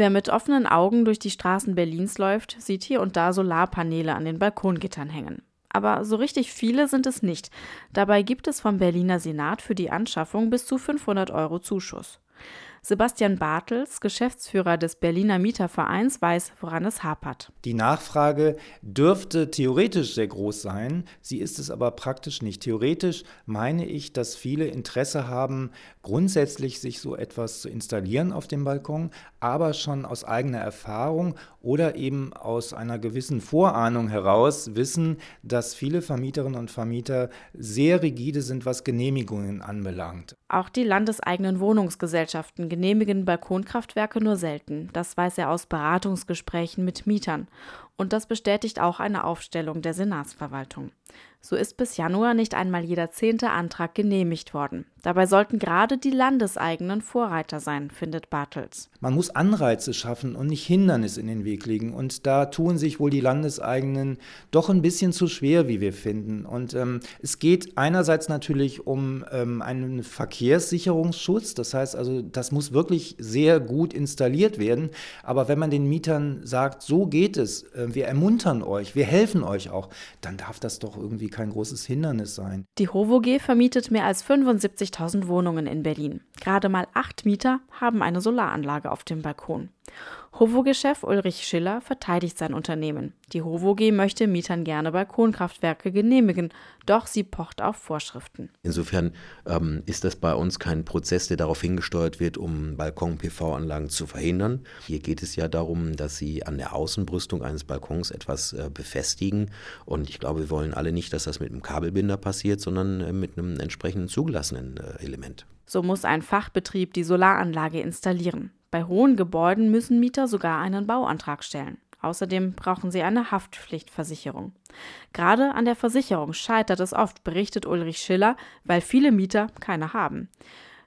Wer mit offenen Augen durch die Straßen Berlins läuft, sieht hier und da Solarpaneele an den Balkongittern hängen. Aber so richtig viele sind es nicht. Dabei gibt es vom Berliner Senat für die Anschaffung bis zu 500 Euro Zuschuss. Sebastian Bartels, Geschäftsführer des Berliner Mietervereins, weiß, woran es hapert. Die Nachfrage dürfte theoretisch sehr groß sein, sie ist es aber praktisch nicht. Theoretisch meine ich, dass viele Interesse haben, grundsätzlich sich so etwas zu installieren auf dem Balkon, aber schon aus eigener Erfahrung oder eben aus einer gewissen Vorahnung heraus wissen, dass viele Vermieterinnen und Vermieter sehr rigide sind, was Genehmigungen anbelangt. Auch die landeseigenen Wohnungsgesellschaften genehmigen Balkonkraftwerke nur selten. Das weiß er aus Beratungsgesprächen mit Mietern. Und das bestätigt auch eine Aufstellung der Senatsverwaltung. So ist bis Januar nicht einmal jeder zehnte Antrag genehmigt worden. Dabei sollten gerade die landeseigenen Vorreiter sein, findet Bartels. Man muss Anreize schaffen und nicht Hindernisse in den Weg legen. Und da tun sich wohl die Landeseigenen doch ein bisschen zu schwer, wie wir finden. Und ähm, es geht einerseits natürlich um ähm, einen Verkehrssicherungsschutz. Das heißt also, das muss wirklich sehr gut installiert werden. Aber wenn man den Mietern sagt, so geht es, äh, wir ermuntern euch, wir helfen euch auch, dann darf das doch irgendwie kein großes Hindernis sein. Die HOVOG vermietet mehr als 75.000 Wohnungen in Berlin. Gerade mal acht Mieter haben eine Solaranlage auf dem Balkon. HOVOG-Chef Ulrich Schiller verteidigt sein Unternehmen. Die HOVOG möchte Mietern gerne Balkonkraftwerke genehmigen, doch sie pocht auf Vorschriften. Insofern ähm, ist das bei uns kein Prozess, der darauf hingesteuert wird, um Balkon-PV-Anlagen zu verhindern. Hier geht es ja darum, dass sie an der Außenbrüstung eines Balkons etwas äh, befestigen. Und ich glaube, wir wollen alle nicht, dass das mit einem Kabelbinder passiert, sondern äh, mit einem entsprechenden zugelassenen äh, Element. So muss ein Fachbetrieb die Solaranlage installieren. Bei hohen Gebäuden müssen Mieter sogar einen Bauantrag stellen. Außerdem brauchen sie eine Haftpflichtversicherung. Gerade an der Versicherung scheitert es oft, berichtet Ulrich Schiller, weil viele Mieter keine haben.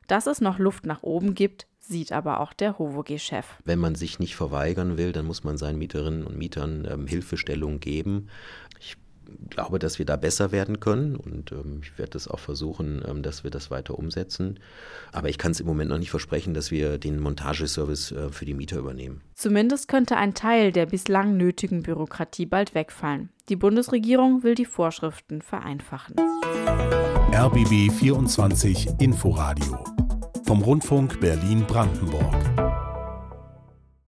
Dass es noch Luft nach oben gibt, sieht aber auch der HOVOG-Chef. Wenn man sich nicht verweigern will, dann muss man seinen Mieterinnen und Mietern ähm, Hilfestellung geben. Ich glaube, dass wir da besser werden können und ähm, ich werde das auch versuchen, ähm, dass wir das weiter umsetzen. Aber ich kann es im Moment noch nicht versprechen, dass wir den Montageservice äh, für die Mieter übernehmen. Zumindest könnte ein Teil der bislang nötigen Bürokratie bald wegfallen. Die Bundesregierung will die Vorschriften vereinfachen. RBB 24 Inforadio vom Rundfunk Berlin-Brandenburg.